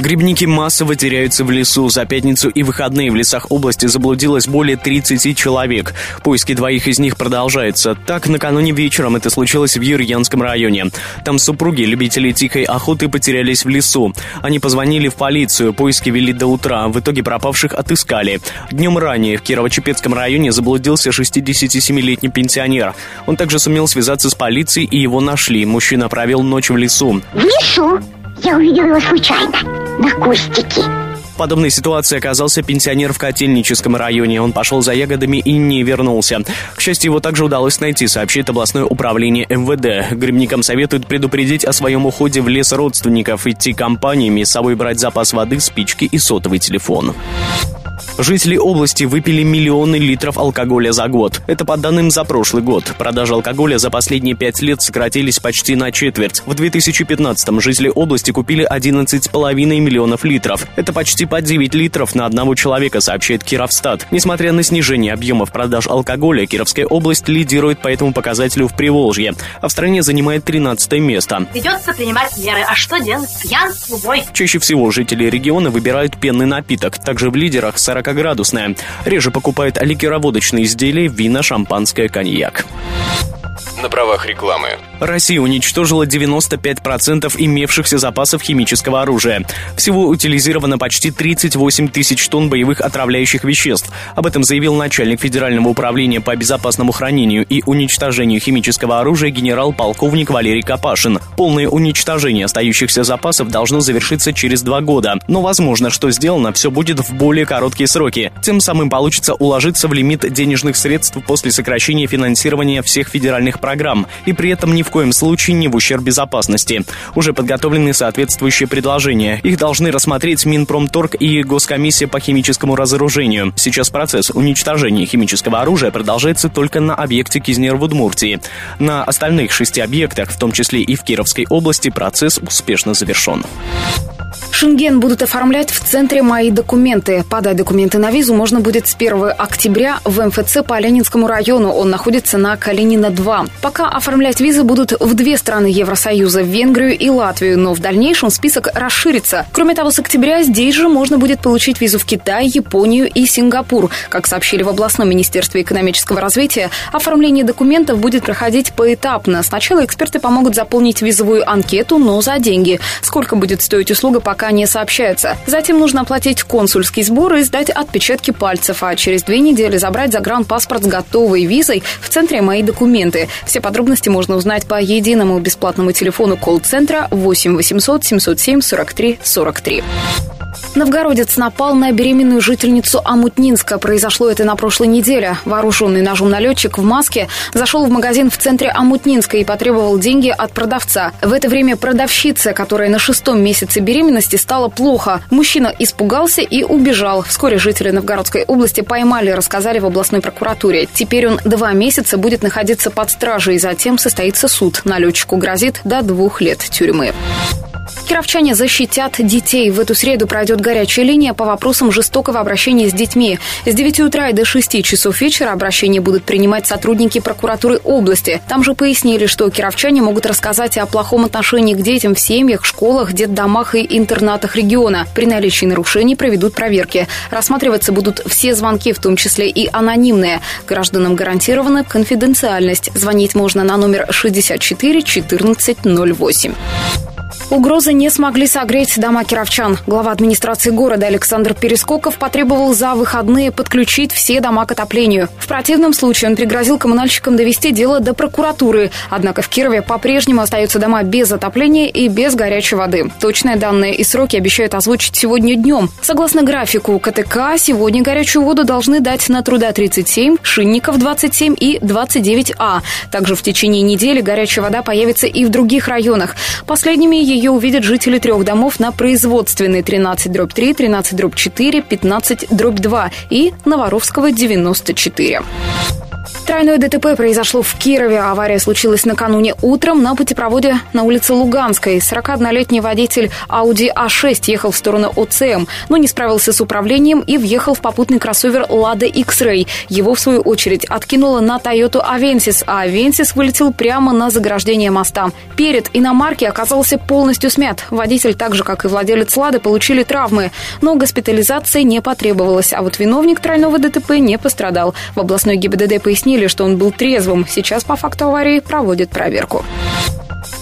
Грибники массово теряются в лесу. За пятницу и выходные в лесах области заблудилось более 30 человек. Поиски двоих из них продолжаются. Так, накануне вечером это случилось в Юрьянском районе. Там супруги, любители тихой охоты, потерялись в лесу. Они позвонили в полицию, поиски вели до утра. В итоге пропавших отыскали. Днем ранее в Кирово-Чепецком районе заблудился 67-летний пенсионер. Он также сумел связаться с полицией и его нашли. Мужчина провел ночь в лесу. В лесу? Я увидел его случайно, на кустике. В подобной ситуации оказался пенсионер в Котельническом районе. Он пошел за ягодами и не вернулся. К счастью, его также удалось найти, сообщит областное управление МВД. Грибникам советуют предупредить о своем уходе в лес родственников, идти компаниями, с собой брать запас воды, спички и сотовый телефон. Жители области выпили миллионы литров алкоголя за год. Это по данным за прошлый год. Продажи алкоголя за последние пять лет сократились почти на четверть. В 2015-м жители области купили 11,5 миллионов литров. Это почти по 9 литров на одного человека, сообщает Кировстат. Несмотря на снижение объемов продаж алкоголя, Кировская область лидирует по этому показателю в Приволжье, а в стране занимает 13 место. Придется принимать меры. А что делать? Пьянство, бой. Чаще всего жители региона выбирают пенный напиток. Также в лидерах 40-градусная. Реже покупают ликероводочные изделия, вина, шампанское, коньяк. На правах рекламы. Россия уничтожила 95% имевшихся запасов химического оружия. Всего утилизировано почти 38 тысяч тонн боевых отравляющих веществ. Об этом заявил начальник Федерального управления по безопасному хранению и уничтожению химического оружия генерал-полковник Валерий Капашин. Полное уничтожение остающихся запасов должно завершиться через два года. Но возможно, что сделано все будет в более короткие сроки. Тем самым получится уложиться в лимит денежных средств после сокращения финансирования всех федеральных программ. И при этом ни в коем случае не в ущерб безопасности. Уже подготовлены соответствующие предложения. Их должны рассмотреть Минпромторг и Госкомиссия по химическому разоружению. Сейчас процесс уничтожения химического оружия продолжается только на объекте Кизнер в Удмуртии. На остальных шести объектах, в том числе и в Кировской области, процесс успешно завершен. Шенген будут оформлять в центре «Мои документы». Подать документы на визу можно будет с 1 октября в МФЦ по Ленинскому району. Он находится на Калинина-2. Пока оформлять визы будут в две страны Евросоюза – Венгрию и Латвию, но в дальнейшем список расширится. Кроме того, с октября здесь же можно будет получить визу в Китай, Японию и Сингапур. Как сообщили в областном министерстве экономического развития, оформление документов будет проходить поэтапно. Сначала эксперты помогут заполнить визовую анкету, но за деньги. Сколько будет стоить услуга, пока не сообщается. Затем нужно оплатить консульский сбор и сдать отпечатки пальцев, а через две недели забрать загранпаспорт с готовой визой в центре «Мои документы». Все подробности можно узнать по единому бесплатному телефону колл-центра 8 800 707 43 43. Новгородец напал на беременную жительницу Амутнинска. Произошло это на прошлой неделе. Вооруженный ножом налетчик в маске зашел в магазин в центре Амутнинска и потребовал деньги от продавца. В это время продавщица, которая на шестом месяце беременности, стало плохо. Мужчина испугался и убежал. Вскоре жители Новгородской области поймали, рассказали в областной прокуратуре. Теперь он два месяца будет находиться под стражей, затем состоится суд. Налетчику грозит до двух лет тюрьмы. Кировчане защитят детей. В эту среду пройдет горячая линия по вопросам жестокого обращения с детьми. С 9 утра и до 6 часов вечера обращения будут принимать сотрудники прокуратуры области. Там же пояснили, что кировчане могут рассказать о плохом отношении к детям в семьях, школах, детдомах и интернатах региона. При наличии нарушений проведут проверки. Рассматриваться будут все звонки, в том числе и анонимные. Гражданам гарантирована конфиденциальность. Звонить можно на номер 64 14 08. Угрозы не смогли согреть дома кировчан. Глава администрации города Александр Перескоков потребовал за выходные подключить все дома к отоплению. В противном случае он пригрозил коммунальщикам довести дело до прокуратуры. Однако в Кирове по-прежнему остаются дома без отопления и без горячей воды. Точные данные и сроки обещают озвучить сегодня днем. Согласно графику КТК, сегодня горячую воду должны дать на труда 37, Шинников 27 и 29А. Также в течение недели горячая вода появится и в других районах. Последними ее увидят жители трех домов на производственной 13 дробь 3, 13 дробь 4, 15 дробь 2 и Новоровского 94. Тройное ДТП произошло в Кирове. Авария случилась накануне утром на путепроводе на улице Луганской. 41-летний водитель Audi A6 ехал в сторону ОЦМ, но не справился с управлением и въехал в попутный кроссовер Lada X-Ray. Его, в свою очередь, откинуло на Toyota Avensis, а Avensis вылетел прямо на заграждение моста. Перед иномарки оказался полностью смят. Водитель, так же, как и владелец Лады, получили травмы, но госпитализации не потребовалось, а вот виновник тройного ДТП не пострадал. В областной ГИБДД пояснили, установили, что он был трезвым. Сейчас по факту аварии проводят проверку.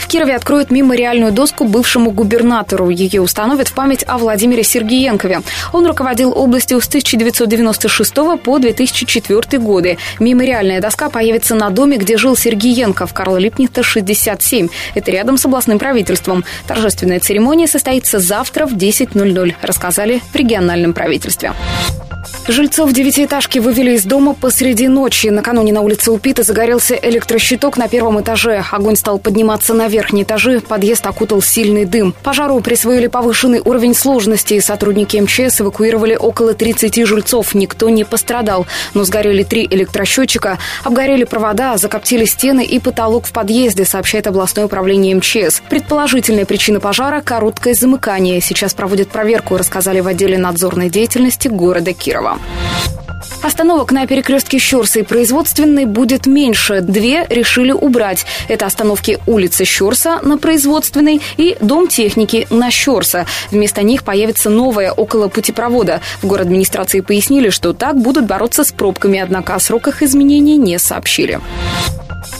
Кирове откроют мемориальную доску бывшему губернатору. Ее установят в память о Владимире Сергеенкове. Он руководил областью с 1996 по 2004 годы. Мемориальная доска появится на доме, где жил Сергеенко в Карла Липнихта, 67. Это рядом с областным правительством. Торжественная церемония состоится завтра в 10.00, рассказали в региональном правительстве. Жильцов девятиэтажки вывели из дома посреди ночи. Накануне на улице Упита загорелся электрощиток на первом этаже. Огонь стал подниматься на верхние этажи. Подъезд окутал сильный дым. Пожару присвоили повышенный уровень сложности. Сотрудники МЧС эвакуировали около 30 жильцов. Никто не пострадал. Но сгорели три электросчетчика. Обгорели провода, закоптили стены и потолок в подъезде, сообщает областное управление МЧС. Предположительная причина пожара – короткое замыкание. Сейчас проводят проверку, рассказали в отделе надзорной деятельности города Кирова. Остановок на перекрестке Щерса и Производственной будет меньше. Две решили убрать. Это остановки улицы Щерса на Производственной и Дом техники на Щерса. Вместо них появится новая около путепровода. В город администрации пояснили, что так будут бороться с пробками, однако о сроках изменений не сообщили.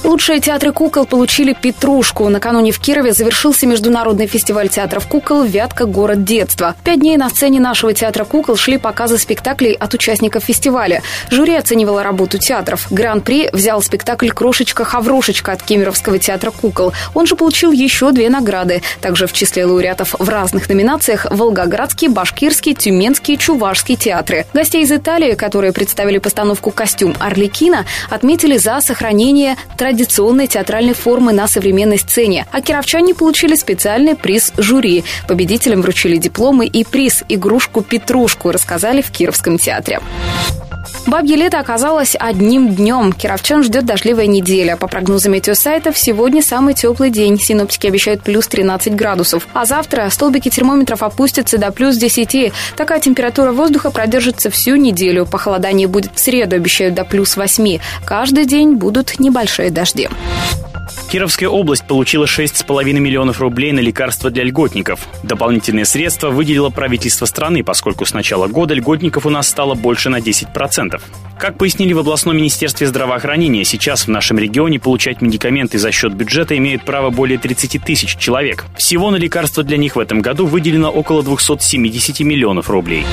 Лучшие театры кукол получили «Петрушку». Накануне в Кирове завершился международный фестиваль театров кукол «Вятка. Город детства». Пять дней на сцене нашего театра кукол шли показы спектаклей от участников фестиваля. Жюри оценивало работу театров. Гран-при взял спектакль «Крошечка-хаврошечка» от Кемеровского театра кукол. Он же получил еще две награды. Также в числе лауреатов в разных номинациях Волгоградский, Башкирский, Тюменский, Чувашский театры. Гостей из Италии, которые представили постановку «Костюм Орликина», отметили за сохранение традиционной театральной формы на современной сцене. А кировчане получили специальный приз жюри. Победителям вручили дипломы и приз «Игрушку-петрушку», рассказали в Кировском театре. Бабье лето оказалось одним днем. Кировчан ждет дождливая неделя. По прогнозам метеосайтов, сегодня самый теплый день. Синоптики обещают плюс 13 градусов. А завтра столбики термометров опустятся до плюс 10. Такая температура воздуха продержится всю неделю. Похолодание будет в среду, обещают до плюс 8. Каждый день будут небольшие дожди. Кировская область получила 6,5 миллионов рублей на лекарства для льготников. Дополнительные средства выделило правительство страны, поскольку с начала года льготников у нас стало больше на 10%. Как пояснили в областном министерстве здравоохранения, сейчас в нашем регионе получать медикаменты за счет бюджета имеют право более 30 тысяч человек. Всего на лекарства для них в этом году выделено около 270 миллионов рублей.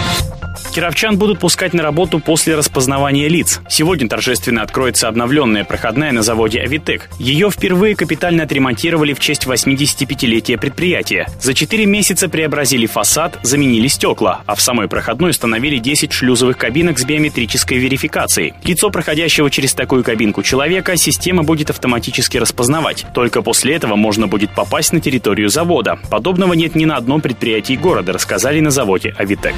Кировчан будут пускать на работу после распознавания лиц. Сегодня торжественно откроется обновленная проходная на заводе «Авитек». Ее впервые капитально отремонтировали в честь 85-летия предприятия. За 4 месяца преобразили фасад, заменили стекла, а в самой проходной установили 10 шлюзовых кабинок с биометрической верификацией. Лицо проходящего через такую кабинку человека система будет автоматически распознавать. Только после этого можно будет попасть на территорию завода. Подобного нет ни на одном предприятии города, рассказали на заводе «Авитек».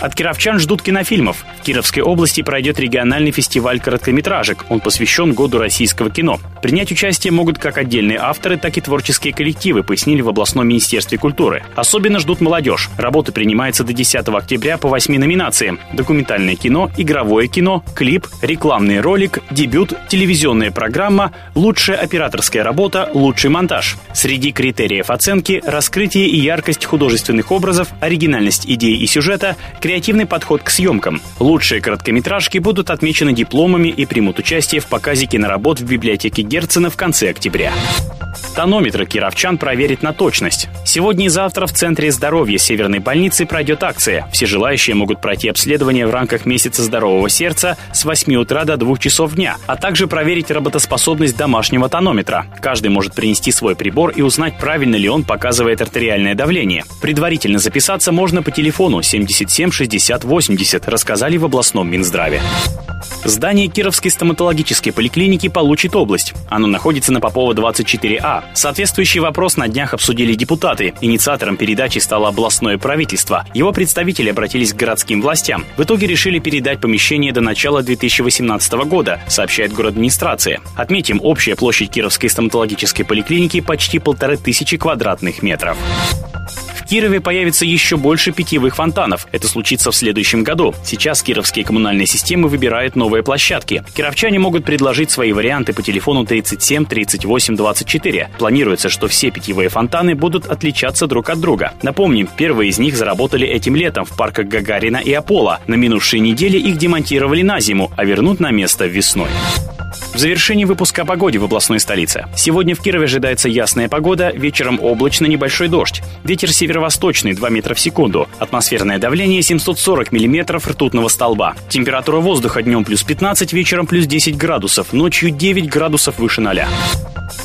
От кировчан ждут кинофильмов. В Кировской области пройдет региональный фестиваль короткометражек. Он посвящен году российского кино. Принять участие могут как отдельные авторы, так и творческие коллективы, пояснили в областном министерстве культуры. Особенно ждут молодежь. Работа принимается до 10 октября по 8 номинациям. Документальное кино, игровое кино, клип, рекламный ролик, дебют, телевизионная программа, лучшая операторская работа, лучший монтаж. Среди критериев оценки – раскрытие и яркость художественных образов, оригинальность идей и сюжета, креативный подход к съемкам. Лучшие короткометражки будут отмечены дипломами и примут участие в показе киноработ в библиотеке Герцена в конце октября. Тонометры кировчан проверит на точность. Сегодня и завтра в Центре здоровья Северной больницы пройдет акция. Все желающие могут пройти обследование в рамках месяца здорового сердца с 8 утра до 2 часов дня, а также проверить работоспособность домашнего тонометра. Каждый может принести свой прибор и узнать, правильно ли он показывает артериальное давление. Предварительно записаться можно по телефону 77 60 80, рассказали в областном Минздраве. Здание Кировской стоматологической поликлиники получит область. Оно находится на Попова 24А. Соответствующий вопрос на днях обсудили депутаты. Инициатором передачи стало областное правительство. Его представители обратились к городским властям. В итоге решили передать помещение до начала 2018 года, сообщает город администрация. Отметим, общая площадь Кировской стоматологической поликлиники почти полторы тысячи квадратных метров. Кирове появится еще больше питьевых фонтанов. Это случится в следующем году. Сейчас кировские коммунальные системы выбирают новые площадки. Кировчане могут предложить свои варианты по телефону 37 38 24. Планируется, что все питьевые фонтаны будут отличаться друг от друга. Напомним, первые из них заработали этим летом в парках Гагарина и Аполло. На минувшей неделе их демонтировали на зиму, а вернут на место весной. В завершении выпуска о погоде в областной столице. Сегодня в Кирове ожидается ясная погода, вечером облачно небольшой дождь. Ветер северо-восточный 2 метра в секунду. Атмосферное давление 740 миллиметров ртутного столба. Температура воздуха днем плюс 15, вечером плюс 10 градусов, ночью 9 градусов выше ноля.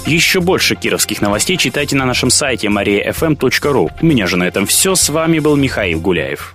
Еще больше кировских новостей читайте на нашем сайте mariafm.ru. У меня же на этом все. С вами был Михаил Гуляев.